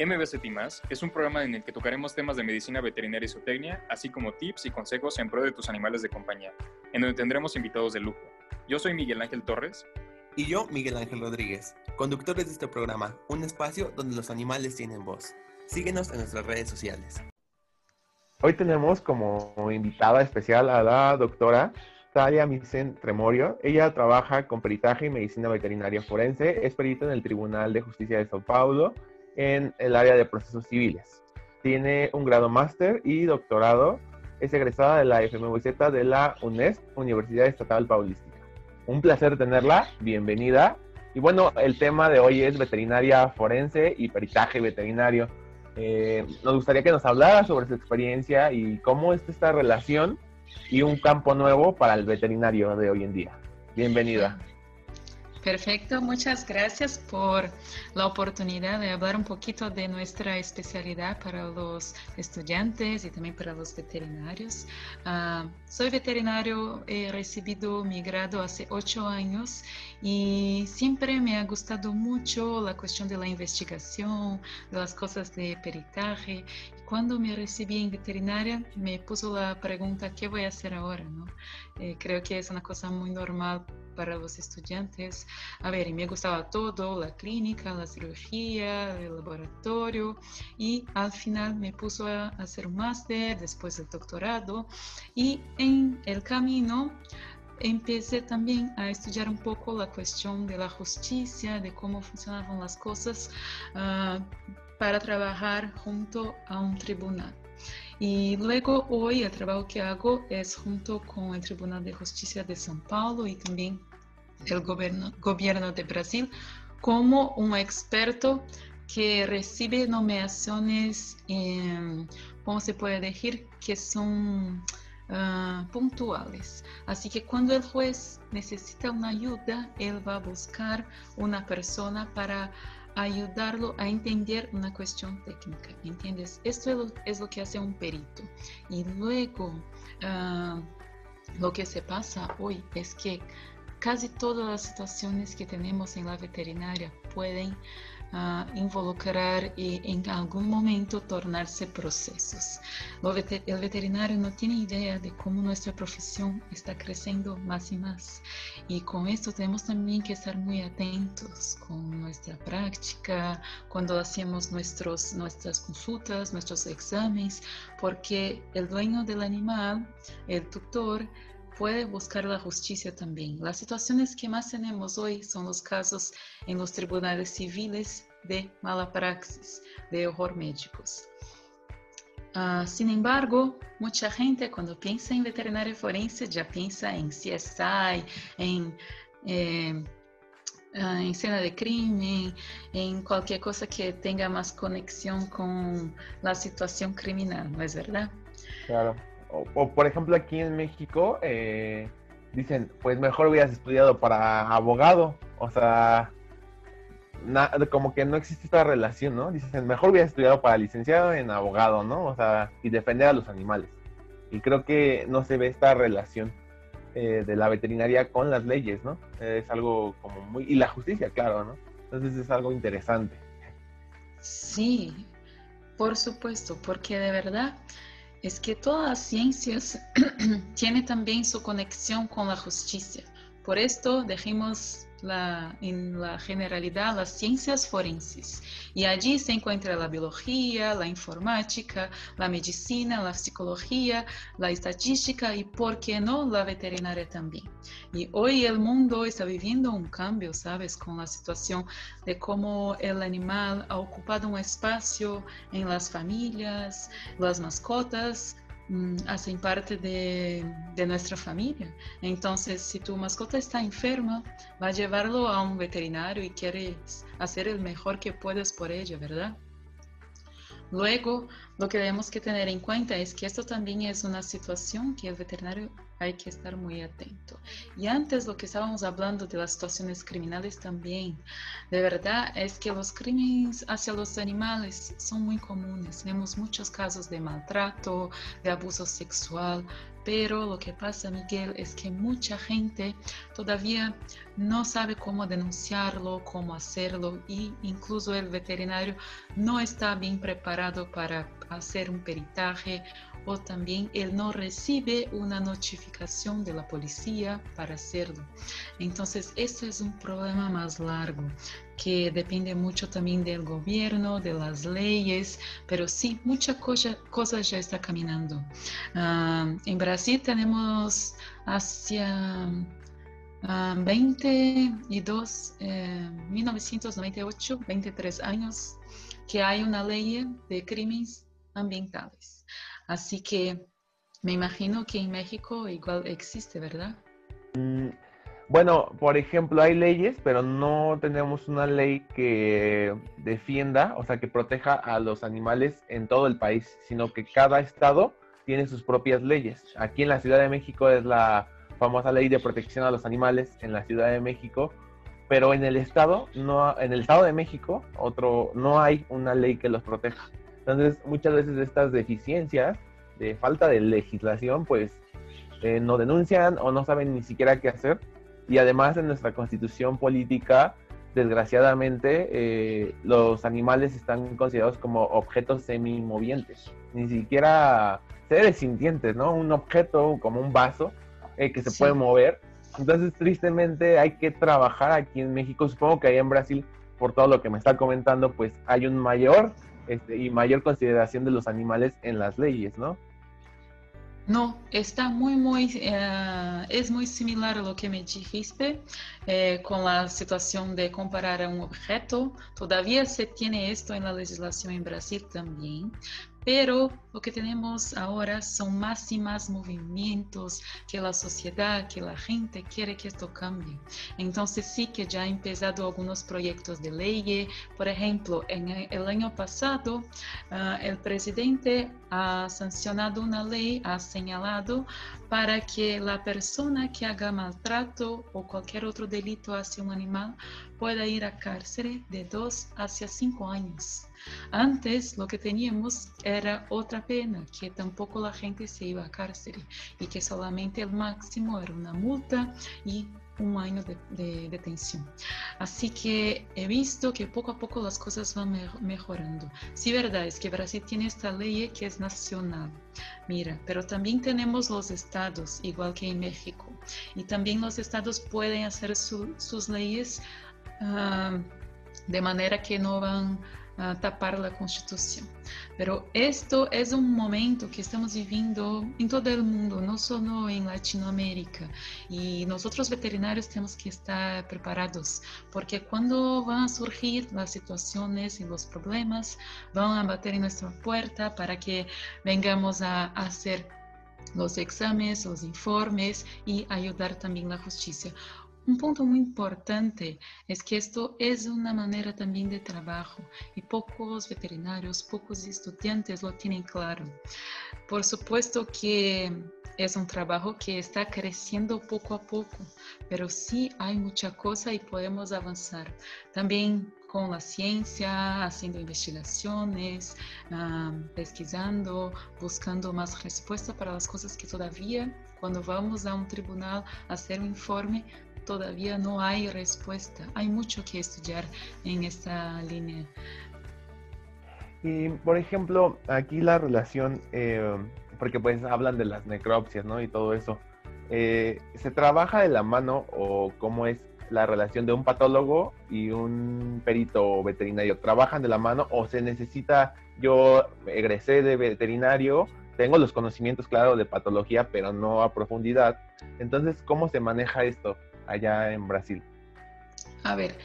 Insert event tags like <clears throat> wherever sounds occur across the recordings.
MBCT es un programa en el que tocaremos temas de medicina veterinaria y zootecnia, así como tips y consejos en pro de tus animales de compañía, en donde tendremos invitados de lujo. Yo soy Miguel Ángel Torres. Y yo, Miguel Ángel Rodríguez, conductores de este programa, un espacio donde los animales tienen voz. Síguenos en nuestras redes sociales. Hoy tenemos como invitada especial a la doctora Talia Misen Tremorio. Ella trabaja con peritaje y medicina veterinaria forense, es perito en el Tribunal de Justicia de Sao Paulo en el área de procesos civiles. Tiene un grado máster y doctorado. Es egresada de la FMVZ de la UNESP, Universidad Estatal Paulística. Un placer tenerla. Bienvenida. Y bueno, el tema de hoy es veterinaria forense y peritaje veterinario. Eh, nos gustaría que nos hablara sobre su experiencia y cómo es esta relación y un campo nuevo para el veterinario de hoy en día. Bienvenida. Perfecto, muchas gracias por la oportunidad de hablar un poquito de nuestra especialidad para los estudiantes y también para los veterinarios. Ah, soy veterinario, he recibido mi grado hace ocho años y siempre me ha gustado mucho la cuestión de la investigación, de las cosas de peritaje. Cuando me recibí en veterinaria me puso la pregunta, ¿qué voy a hacer ahora? ¿no? Eh, creo que es una cosa muy normal para los estudiantes. A ver, me gustaba todo, la clínica, la cirugía, el laboratorio y al final me puso a hacer un máster, después el doctorado y en el camino empecé también a estudiar un poco la cuestión de la justicia, de cómo funcionaban las cosas uh, para trabajar junto a un tribunal. Y luego hoy el trabajo que hago es junto con el Tribunal de Justicia de São Paulo y también el gobierno, gobierno de Brasil como un experto que recibe nominaciones, ¿cómo se puede decir? Que son uh, puntuales. Así que cuando el juez necesita una ayuda, él va a buscar una persona para ayudarlo a entender una cuestión técnica, ¿entiendes? Esto es lo, que hace un perito. Y luego, uh, lo que se pasa hoy es que casi todas las situaciones que tenemos en la veterinaria pueden uh, involucrar y en algún momento tornarse procesos. el veterinario no tiene idea de cómo nuestra profesión está creciendo más y más. Y con esto tenemos también que estar muy atentos con nuestra práctica, cuando hacemos nuestros, nuestras consultas, nuestros exámenes, porque el dueño del animal, el tutor, puede buscar la justicia también. Las situaciones que más tenemos hoy son los casos en los tribunales civiles de mala praxis, de horror médicos. Uh, sin embargo, mucha gente cuando piensa en veterinaria forense ya piensa en CSI, en, eh, uh, en escena de crimen, en cualquier cosa que tenga más conexión con la situación criminal, ¿no es verdad? Claro o, por ejemplo aquí en México, eh, dicen, pues mejor hubieras estudiado para abogado, o sea, como que no existe esta relación, ¿no? Dicen, mejor hubieras estudiado para licenciado en abogado, ¿no? O sea, y defender a los animales. Y creo que no se ve esta relación eh, de la veterinaria con las leyes, ¿no? Es algo como muy... Y la justicia, claro, ¿no? Entonces es algo interesante. Sí, por supuesto, porque de verdad es que todas las ciencias <clears throat> tienen también su conexión con la justicia. Por esto dejemos la, en la generalidad las ciencias forenses. Y allí se encuentra la biología, la informática, la medicina, la psicología, la estadística y, ¿por qué no?, la veterinaria también. Y hoy el mundo está viviendo un cambio, ¿sabes?, con la situación de cómo el animal ha ocupado un espacio en las familias, las mascotas, hacen parte de, nuestra familia. Entonces, si tu mascota está enferma, va a llevarlo a un veterinario y quieres hacer el mejor que puedes por ella, ¿verdad? Luego, lo que tenemos que tener en cuenta es que esto también es una situación que el veterinario hay que estar muy atento. Y antes lo que estábamos hablando de las situaciones criminales también, de verdad es que los crímenes hacia los animales son muy comunes. Tenemos muchos casos de maltrato, de abuso sexual, pero lo que pasa, Miguel, es que mucha gente todavía no sabe cómo denunciarlo, cómo hacerlo y incluso el veterinario no está bien preparado para hacer un peritaje o también él no recibe una notificación de la policía para hacerlo. Entonces, esto es un problema más largo que depende mucho también del gobierno, de las leyes, pero sí, muchas cosas ya está caminando. Ah, en Brasil tenemos hacia 22, 1998, 23 años, que hay una ley de crímenes ambientales. Así que me imagino que en México igual existe, ¿verdad? Mm, bueno, por ejemplo, hay leyes, pero no tenemos una ley que defienda, o sea, que proteja a los animales en todo el país, sino que cada estado tiene sus propias leyes. Aquí en la Ciudad de México es la famosa ley de protección a los animales en la Ciudad de México, pero en el estado no en el estado de México otro no hay una ley que los proteja. Entonces, muchas veces estas deficiencias de falta de legislación, pues eh, no denuncian o no saben ni siquiera qué hacer. Y además en nuestra constitución política, desgraciadamente, eh, los animales están considerados como objetos semimovientes, ni siquiera seres sintientes, ¿no? Un objeto como un vaso eh, que se puede mover. Entonces, tristemente, hay que trabajar aquí en México. Supongo que ahí en Brasil, por todo lo que me está comentando, pues hay un mayor este, y mayor consideración de los animales en las leyes, ¿no? No, está muy, muy, eh, es muy similar a lo que me dijiste eh, con la situación de comparar a un objeto. Todavía se tiene esto en la legislación en Brasil también, pero lo que tenemos ahora son más y más movimientos que la sociedad, que la gente quiere que esto cambie. Entonces sí que ya han empezado algunos proyectos de ley. Por ejemplo, en el año pasado, uh, el presidente ha sancionado una ley, ha señalado para que la persona que haga maltrato o cualquier otro delito hacia un animal pueda ir a cárcel de dos hacia cinco años. Antes lo que teníamos era otra pena, que tampoco la gente se iba a cárcel y que solamente el máximo era una multa y un año de, detención. Así que he visto que poco a poco las cosas van mejorando. Sí, verdad, es que Brasil tiene esta ley que es nacional. Mira, pero también tenemos los estados, igual que en México. Y también los estados pueden hacer sus leyes ah, de manera que no van tapar la constitución. Pero esto es un momento que estamos viviendo en todo el mundo, no solo en Latinoamérica. Y nosotros veterinarios tenemos que estar preparados, porque cuando van a surgir las situaciones y los problemas, van a bater en nuestra puerta para que vengamos a hacer los exámenes, los informes y ayudar también la justicia. Un punto muy importante es que esto es una manera también de trabajo y pocos veterinarios, pocos estudiantes lo tienen claro. Por supuesto que es un trabajo que está creciendo poco a poco, pero sí hay mucha cosa y podemos avanzar. También con la ciencia, haciendo investigaciones, pesquisando, buscando más respuesta para las cosas que todavía cuando vamos a un tribunal a hacer un informe todavía no hay respuesta. Hay mucho que estudiar en esta línea. Y por ejemplo, aquí la relación, eh, porque pues hablan de las necropsias, ¿no? Y todo eso. Eh, ¿Se trabaja de la mano o cómo es la relación de un patólogo y un perito veterinario? ¿Trabajan de la mano o se necesita, yo egresé de veterinario, tengo los conocimientos, claro, de patología, pero no a profundidad? Entonces, ¿cómo se maneja esto? Allá en Brasil? A ver,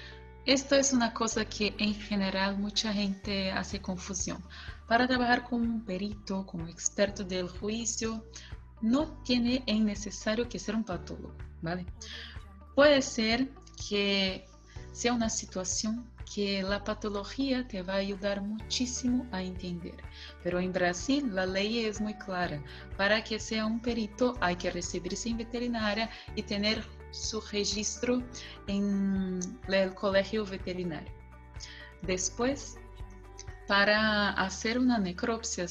esto es una cosa que en general mucha gente hace confusión. Para trabajar como un perito, como experto del juicio, no tiene en necesario que ser un patólogo, ¿vale? Puede ser que sea una situación que la patología te va a ayudar muchísimo a entender. Pero en Brasil la ley es muy clara. Para que sea un perito hay que recibirse en veterinaria y tener su registro en el colegio veterinario. Después, para hacer una necropsia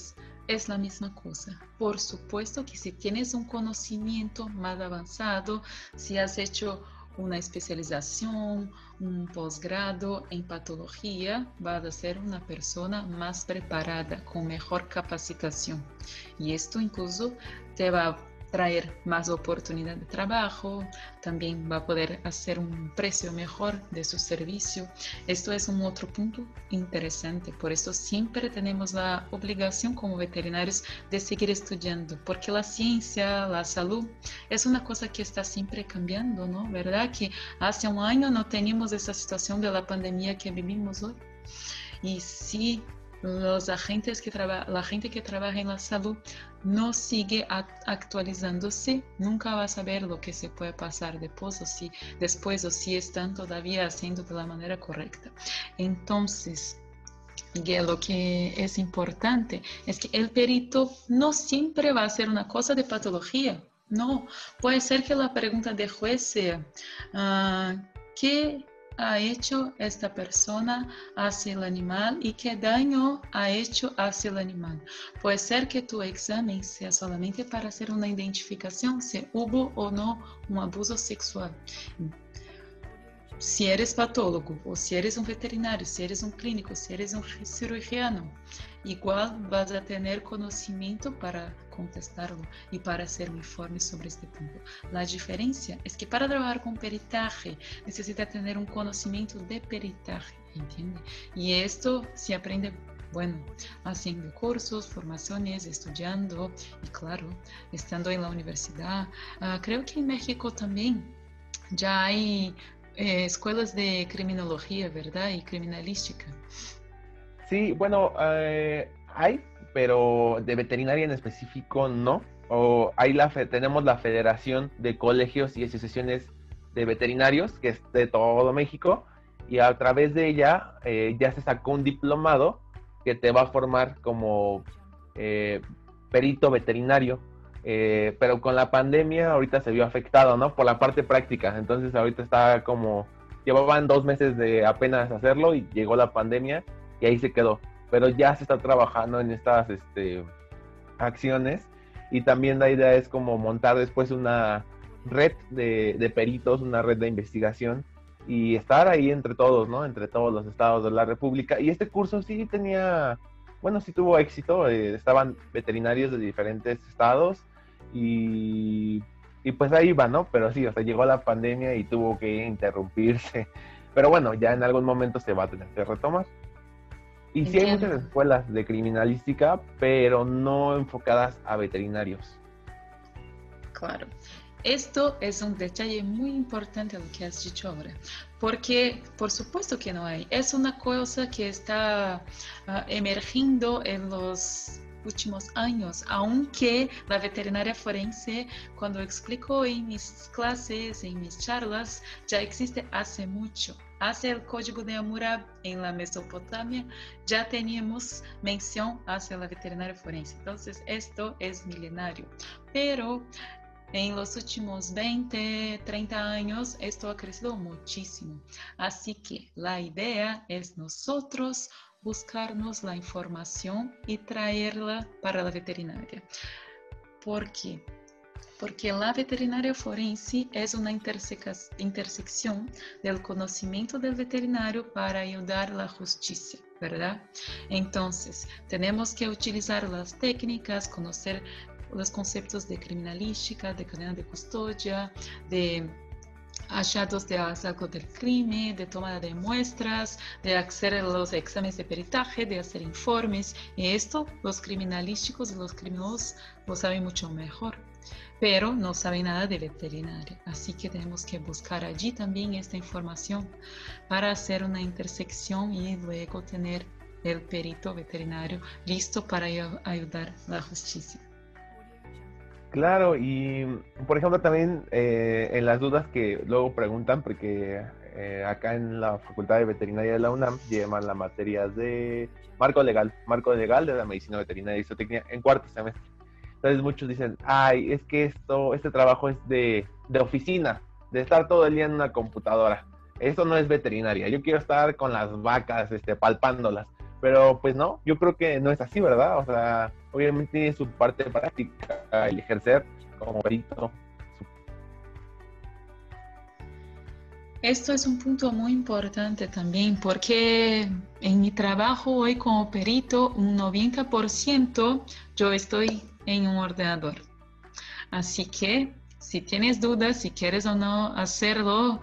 es la misma cosa. Por supuesto que si tienes un conocimiento más avanzado, si has hecho una especialización, un posgrado en patología, vas a ser una persona más preparada, con mejor capacitación. Y esto incluso te va a traer más oportunidad de trabajo, también va a poder hacer un precio mejor de su servicio. Esto es un otro punto interesante, por eso siempre tenemos la obligación como veterinarios de seguir estudiando, porque la ciencia, la salud es una cosa que está siempre cambiando, ¿no? ¿Verdad? Que hace un año no teníamos esa situación de la pandemia que vivimos hoy. Y si los agentes que la gente que trabaja en la salud no sigue actualizándose, nunca va a saber lo que se puede pasar después o si, después o si están todavía haciendo de la manera correcta. Entonces, lo que es importante es que el perito no siempre va a ser una cosa de patología. No, puede ser que la pregunta de juez sea, uh, ¿qué ha hecho esta persona hacia el animal y qué daño ha hecho hacia el animal. Puede ser que tu examen sea solamente para hacer una identificación si hubo o no un abuso sexual. Si eres patólogo o si eres un veterinario, si eres un clínico, si eres un cirujano, igual vas a tener conocimiento para contestarlo y para hacer un informe sobre este punto. La diferencia es que para trabajar con peritaje necesita tener un conocimiento de peritaje, ¿entiende? Y esto se aprende bueno, haciendo cursos, formaciones, estudiando y claro, estando en la universidad. Uh, creo que en México también ya hay eh, escuelas de criminología, ¿verdad? Y criminalística. Sí, bueno, eh, hay, pero de veterinaria en específico no. O hay la tenemos la Federación de Colegios y Asociaciones de Veterinarios, que es de todo México, y a través de ella eh, ya se sacó un diplomado que te va a formar como eh, perito veterinario. pero con la pandemia ahorita se vio afectado, ¿no? Por la parte práctica. Entonces ahorita está como, llevaban dos meses de apenas hacerlo y llegó la pandemia y ahí se quedó. Pero ya se está trabajando en estas este, acciones y también la idea es como montar después una red de, peritos, una red de investigación y estar ahí entre todos, ¿no? Entre todos los estados de la República. Y este curso sí tenía, bueno, sí tuvo éxito, eh, estaban veterinarios de diferentes estados y, y, pues ahí va, ¿no? Pero sí, o llegó la pandemia y tuvo que interrumpirse. <laughs> Pero bueno, ya en algún momento se va a tener que retomar. Y sí hay muchas escuelas de criminalística, pero no enfocadas a veterinarios. Claro. Esto es un detalle muy importante lo que has dicho ahora, porque por supuesto que no hay. Es una cosa que está uh, emergiendo en los últimos años, aunque la veterinaria forense, cuando explico en mis clases, en mis charlas, ya existe hace mucho. Hace el código de Hammurabi en la Mesopotamia, ya teníamos mención hacia la veterinaria forense. Entonces, esto es milenario. Pero en los últimos 20, 30 años, esto ha crecido muchísimo. Así que la idea es nosotros buscarnos la información y traerla para la veterinaria. ¿Por qué? Porque la veterinaria forense es una intersección del conocimiento del veterinario para ayudar la justicia, ¿verdad? Entonces, tenemos que utilizar las técnicas, conocer los conceptos de criminalística, de cadena de custodia, de achados de hallazgo del crimen, de toma de muestras, de hacer los exámenes de peritaje, de hacer informes. Y esto los criminalísticos y los criminosos lo saben mucho mejor, pero no saben nada de veterinaria. Así que tenemos que buscar allí también esta información para hacer una intersección y luego tener el perito veterinario listo para ayudar a la justicia. Claro, y por ejemplo también eh, en las dudas que luego preguntan, porque eh, acá en la Facultad de Veterinaria de la UNAM llevan la materia de marco legal, marco legal de la medicina veterinaria y zootecnia en cuarto semestre. Entonces muchos dicen, ay, es que esto, este trabajo es de, de oficina, de estar todo el día en una computadora. Eso no es veterinaria. Yo quiero estar con las vacas, este, palpándolas. Pero pues no, yo creo que no es así, ¿verdad? O sea, obviamente tiene su parte práctica, el ejercer como perito. Esto es un punto muy importante también porque en mi trabajo hoy como perito, un 90% yo estoy en un ordenador. Así que si tienes dudas, si quieres o no hacerlo,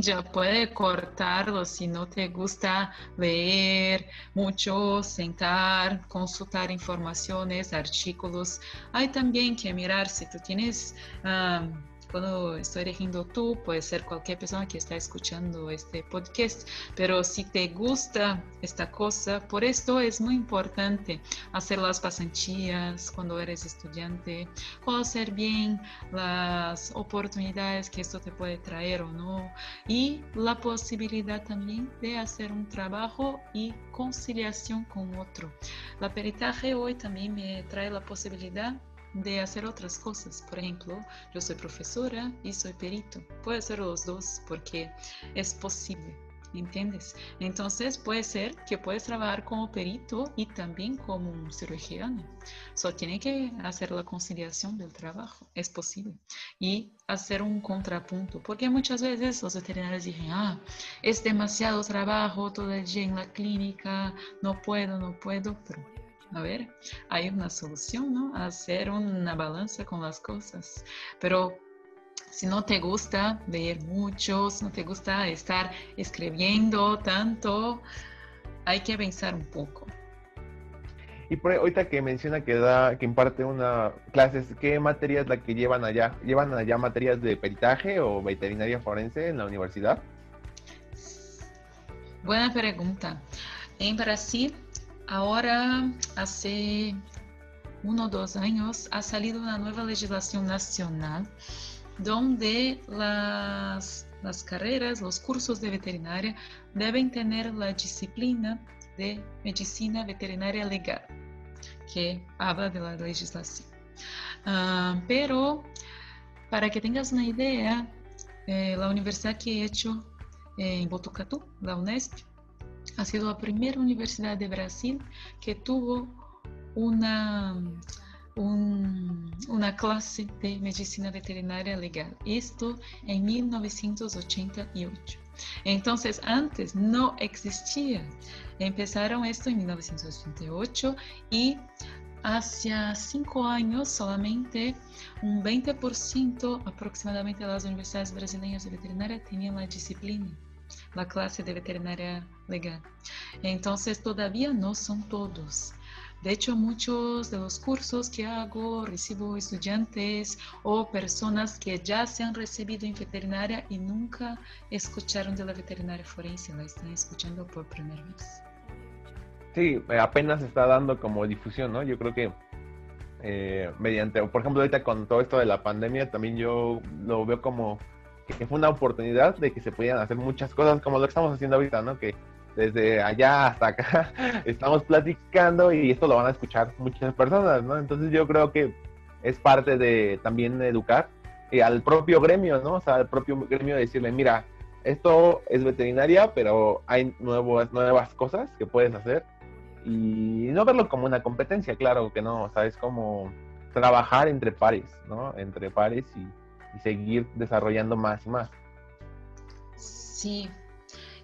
ya puede cortarlo si no te gusta leer mucho, sentar, consultar informaciones, artículos. Hay también que mirar si tú tienes... Ah, cuando estoy dirigiendo tú, puede ser cualquier persona que está escuchando este podcast, pero si te gusta esta cosa, por esto es muy importante hacer las pasantías cuando eres estudiante, conocer bien las oportunidades que esto te puede traer o no, y la posibilidad también de hacer un trabajo y conciliación con otro. La peritaje hoy también me trae la posibilidad de hacer otras cosas. Por ejemplo, yo soy profesora y soy perito. Puede ser los dos porque es posible. ¿Entiendes? Entonces puede ser que puedes trabajar como perito y también como un cirujano. Solo tiene que hacer la conciliación del trabajo. Es posible. Y hacer un contrapunto. Porque muchas veces los veterinarios dicen, ah, es demasiado trabajo todo el día en la clínica, no puedo, no puedo. Pero a ver, hay una solución, ¿no? Hacer una balanza con las cosas. Pero si no te gusta leer mucho, si no te gusta estar escribiendo tanto, hay que pensar un poco. Y por ahorita que menciona que da, que imparte una clases, ¿qué materia es la que llevan allá? ¿Llevan allá materias de peritaje o veterinaria forense en la universidad? Buena pregunta. En Brasil Ahora, hace uno o dos años, ha salido una nueva legislación nacional donde las, las carreras, los cursos de veterinaria deben tener la disciplina de medicina veterinaria legal, que habla de la legislación. Uh, pero, para que tengas una idea, eh, la universidad que he hecho eh, en Botucatu, la UNESP, ha sido la primera universidad de Brasil que tuvo una, una clase de medicina veterinaria legal. Esto en 1988. Entonces, antes no existía. Empezaron esto en 1988 y hace cinco años solamente un 20% aproximadamente de las universidades brasileñas de veterinaria tenían la disciplina la clase de veterinaria legal. Entonces todavía no son todos. De hecho, muchos de los cursos que hago recibo estudiantes o personas que ya se han recibido en veterinaria y nunca escucharon de la veterinaria forense, la están escuchando por primera vez. Sí, apenas está dando como difusión, ¿no? Yo creo que eh, mediante, por ejemplo, ahorita con todo esto de la pandemia, también yo lo veo como que fue una oportunidad de que se pudieran hacer muchas cosas como lo que estamos haciendo ahorita, ¿no? Que desde allá hasta acá <laughs> estamos platicando y esto lo van a escuchar muchas personas, ¿no? Entonces yo creo que es parte de también educar y al propio gremio, ¿no? O sea, al propio gremio decirle, mira, esto es veterinaria, pero hay nuevas, nuevas cosas que puedes hacer y no verlo como una competencia, claro que no, o sea, es como trabajar entre pares, ¿no? Entre pares y y seguir desarrollando más y más. Sí,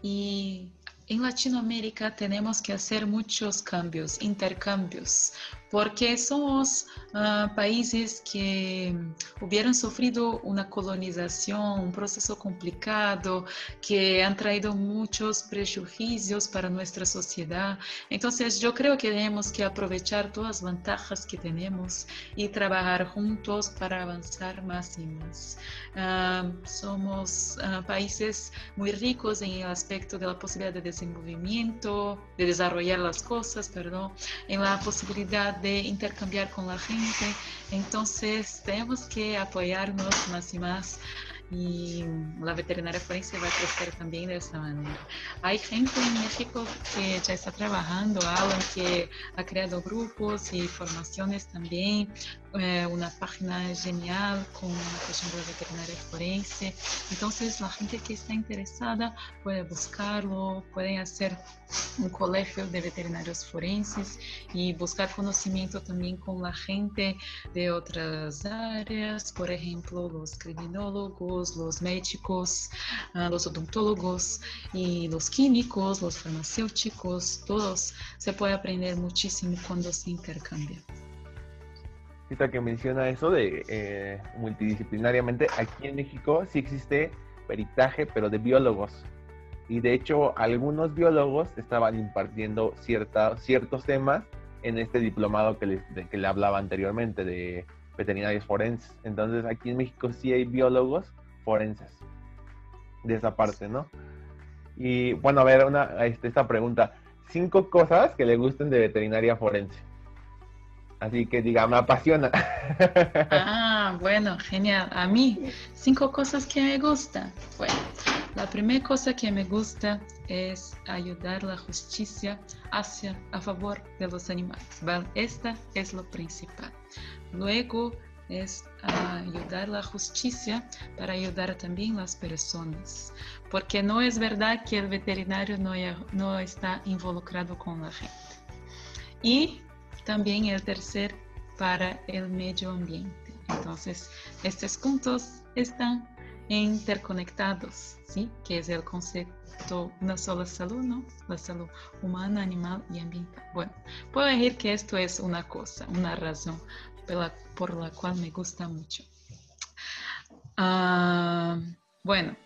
y en Latinoamérica tenemos que hacer muchos cambios, intercambios, porque somos uh, países que hubieran sufrido una colonización, un proceso complicado, que han traído muchos prejuicios para nuestra sociedad. Entonces yo creo que tenemos que aprovechar todas las ventajas que tenemos y trabajar juntos para avanzar más y más. Uh, somos uh, países muy ricos en el aspecto de la posibilidad de desenvolvimiento, de desarrollar las cosas, perdón, en la posibilidad de intercambiar con la gente. Entonces tenemos que apoyarnos más y más y la veterinaria forense va a crecer también de. Hay gente en México que ya está trabajando, Alan, que ha creado grupos y formaciones también, eh, una página genial con la cuestión de la veterinaria forense. Entonces, la gente que está interesada puede buscarlo, puede hacer un colegio de veterinarios forenses y buscar conocimiento también con la gente de otras áreas, por ejemplo, los criminólogos, los médicos, ah, los odontólogos y los químicos, los farmacéuticos, todos se puede aprender muchísimo cuando se intercambia. Ahorita que menciona eso de eh, multidisciplinariamente, aquí en México sí existe peritaje, pero de biólogos. Y de hecho, algunos biólogos estaban impartiendo cierta, ciertos temas en este diplomado que, les, que le hablaba anteriormente de veterinarios forenses. Entonces, aquí en México sí hay biólogos forenses de esa parte, ¿no? Y bueno, a ver, una, este, esta pregunta. Cinco cosas que le gusten de veterinaria forense. Así que diga, me apasiona. <laughs> Ah, bueno, genial. A mí, cinco cosas que me gustan. Bueno, la primera cosa que me gusta es ayudar la justicia hacia a favor de los animales. Esta es lo principal. Luego es ayudar la justicia para ayudar también las personas, porque no es verdad que el veterinario no, no está involucrado con la gente. Y también el tercer para el medio ambiente. Entonces, estos puntos están interconectados, ¿sí? Que es el concepto una sola salud, ¿no? La salud humana, animal y ambiental. Bueno, puedo decir que esto es una cosa, una razón por la, cual me gusta mucho. Ah, bueno,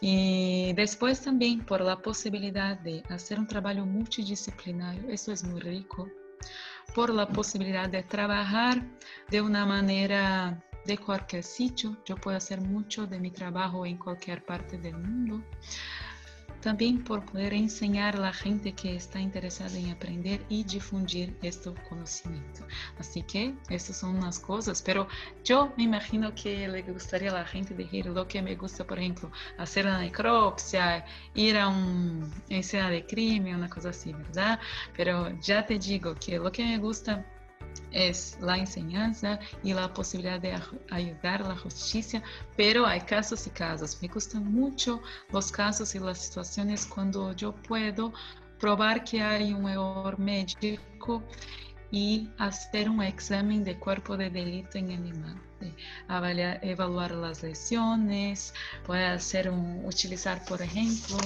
y después también por la posibilidad de hacer un trabajo multidisciplinario, eso es muy rico, por la posibilidad de trabajar de una manera de cualquier sitio. Yo puedo hacer mucho de mi trabajo en cualquier parte del mundo. También por poder enseñar a la gente que está interesada en aprender y difundir este conocimiento. Así que estas son unas cosas, pero yo me imagino que le gustaría a la gente decir lo que me gusta, por ejemplo, hacer una necropsia, ir a una escena de crimen, una cosa así, ¿verdad? Pero ya te digo que lo que me gusta es la enseñanza y la posibilidad de ayudar a la justicia, pero hay casos y casos. Me gustan mucho los casos y las situaciones cuando yo puedo probar que hay un error médico y hacer un examen de cuerpo de delito en animal. Avaliar, evaluar las lesiones, puede hacer un, utilizar, por ejemplo,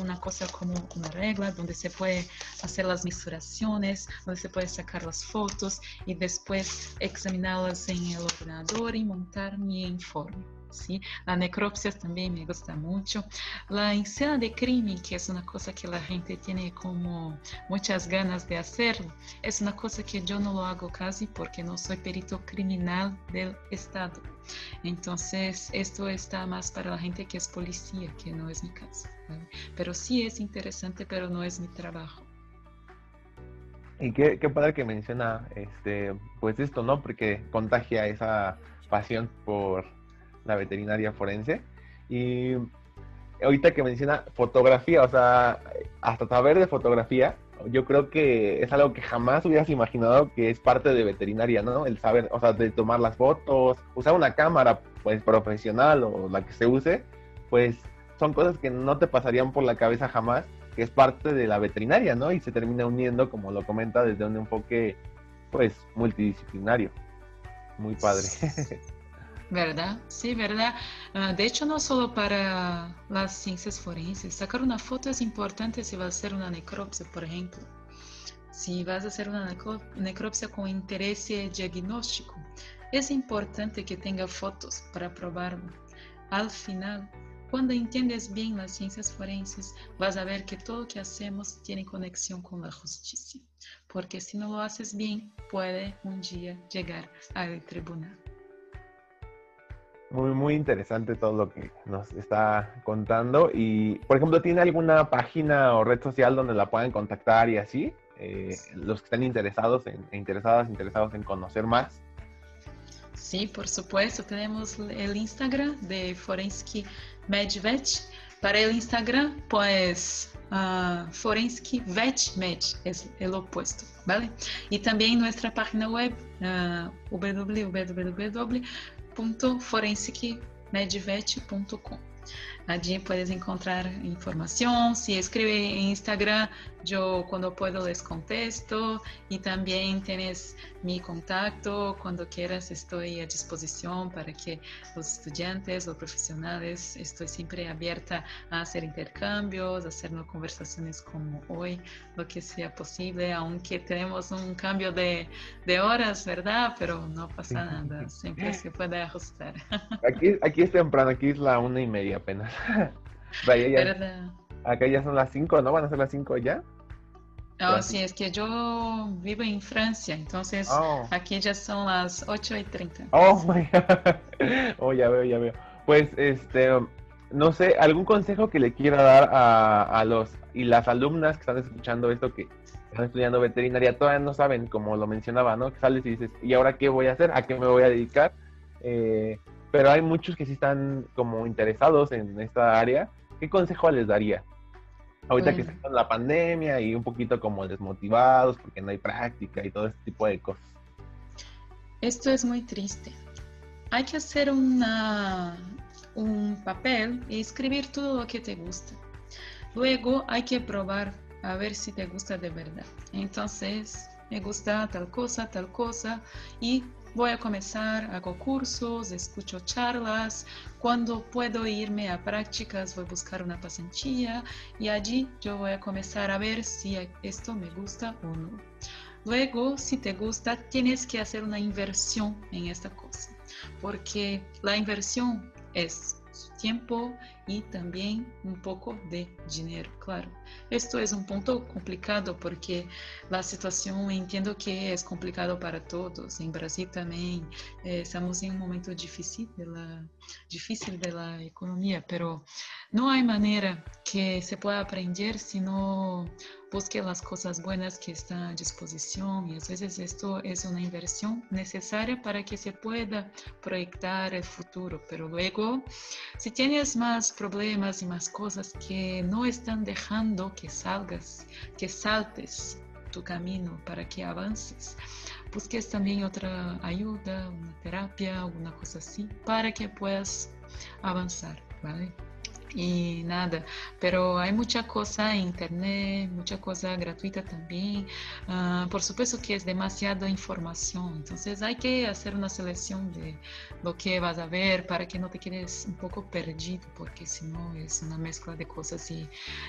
una cosa como una regla donde se puede hacer las misturaciones, donde se puede sacar las fotos y después examinarlas en el ordenador y montar mi informe. ¿Sí? La necropsia también me gusta mucho. La escena de crimen, que es una cosa que la gente tiene como muchas ganas de hacerlo, es una cosa que yo no lo hago casi porque no soy perito criminal del Estado. Entonces, esto está más para la gente que es policía, que no es mi caso. Pero sí es interesante, pero no es mi trabajo. Y qué, qué padre que menciona este, pues esto, ¿no? Porque contagia esa pasión por la veterinaria forense. Y ahorita que menciona fotografía, o sea, hasta saber de fotografía, yo creo que es algo que jamás hubieras imaginado que es parte de veterinaria, ¿no? El saber, o sea, de tomar las fotos, usar una cámara, pues, profesional o la que se use, pues, son cosas que no te pasarían por la cabeza jamás, que es parte de la veterinaria, ¿no? Y se termina uniendo, como lo comenta, desde un enfoque, pues, multidisciplinario. Muy padre. <laughs> ¿Verdad? Sí, ¿verdad? Uh, de hecho, no solo para las ciencias forenses. Sacar una foto es importante si vas a hacer una necropsia, por ejemplo. Si vas a hacer una necropsia con interés diagnóstico, es importante que tenga fotos para probarlo. Al final, cuando entiendes bien las ciencias forenses, vas a ver que todo lo que hacemos tiene conexión con la justicia. Porque si no lo haces bien, puede un día llegar al tribunal. Muy, muy interesante todo lo que nos está contando. Y, por ejemplo, ¿tiene alguna página o red social donde la puedan contactar y así? Eh, los que estén interesados en, interesadas, interesados en conocer más. Sí, por supuesto. Tenemos el Instagram de Forensky MedVet. Para el Instagram, pues uh, Forensky VetMed es el opuesto, ¿vale? Y también nuestra página web uh, www.forensic.medvet.com. Allí puedes encontrar información. Si escribe en Instagram, yo cuando puedo les contesto y también tienes mi contacto. Cuando quieras estoy a disposición para que los estudiantes, los profesionales, estoy siempre abierta a hacer intercambios, a hacer conversaciones como hoy, lo que sea posible, aunque tenemos un cambio de, de horas, ¿verdad? Pero no pasa nada, siempre se puede ajustar. <laughs> Aquí, aquí es temprano, aquí es la una y media apenas. <laughs> Vaya, ya, acá ya son las cinco, ¿no? ¿Van a ser las cinco ya? Oh, sí, es que yo vivo en Francia, entonces oh. aquí ya son las 8 y 30. Oh, <laughs> my God. oh, ya veo, ya veo. Pues, este, no sé, algún consejo que le quiera dar a, a, los y las alumnas que están escuchando esto, que están estudiando veterinaria, todavía no saben, como lo mencionaba, ¿no? Que sales y dices, ¿y ahora qué voy a hacer? ¿A qué me voy a dedicar? Eh, pero hay muchos que sí están como interesados en esta área. ¿Qué consejo les daría? Ahorita que está la pandemia y un poquito como desmotivados porque no hay práctica y todo este tipo de cosas. Esto es muy triste. Hay que hacer una, un papel y escribir todo lo que te gusta. Luego hay que probar a ver si te gusta de verdad. Entonces, me gusta tal cosa, tal cosa y Voy a comenzar, hago cursos, escucho charlas. Cuando puedo irme a prácticas, voy a buscar una pasantía y allí yo voy a comenzar a ver si esto me gusta o no. Luego, si te gusta, tienes que hacer una inversión en esta cosa, porque la inversión es tiempo y también un poco de dinero, claro. Esto es un punto complicado porque la situación entiendo que es complicado para todos. En Brasil también eh, estamos en un momento difícil de, la, difícil de la economía, pero no hay manera que se pueda aprender si no busque las cosas buenas que están a disposición y a veces esto es una inversión necesaria para que se pueda proyectar el futuro, pero luego si tienes más problemas y más cosas que no están dejando que salgas, que saltes tu camino para que avances, busques también otra ayuda, una terapia, alguna cosa así, para que puedas avanzar, ¿vale? Y nada, pero hay mucha cosa en internet, mucha cosa gratuita también. Uh, por supuesto que es demasiada información, entonces hay que hacer una selección de lo que vas a ver para que no te quedes un poco perdido, porque si no es una mezcla de cosas y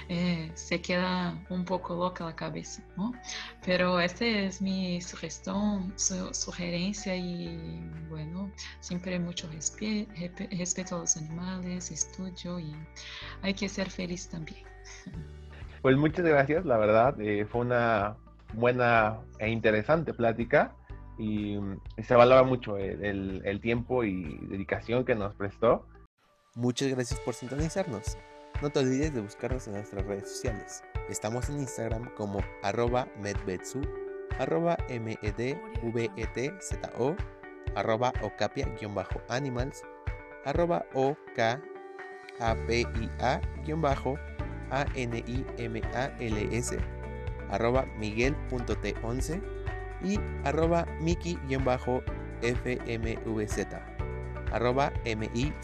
eh, se queda un poco loca la cabeza, ¿no? Pero esta es mi sugestión, su, sugerencia y bueno, siempre mucho respeto, a los animales, estudio y hay que ser feliz también. Pues muchas gracias, la verdad, eh, fue una buena e interesante plática y, se valora mucho el, el, tiempo y dedicación que nos prestó. Muchas gracias por sintonizarnos. No te olvides de buscarnos en nuestras redes sociales. Estamos en Instagram como arroba medvetsu, arroba medvetzo, arroba ocapia-animals, arroba ok APIA-ANIMALS, arroba miguel.t11 y arroba miki-fmvz, arroba M-I-C-K-E-Y-fmvz.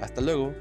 Hasta luego.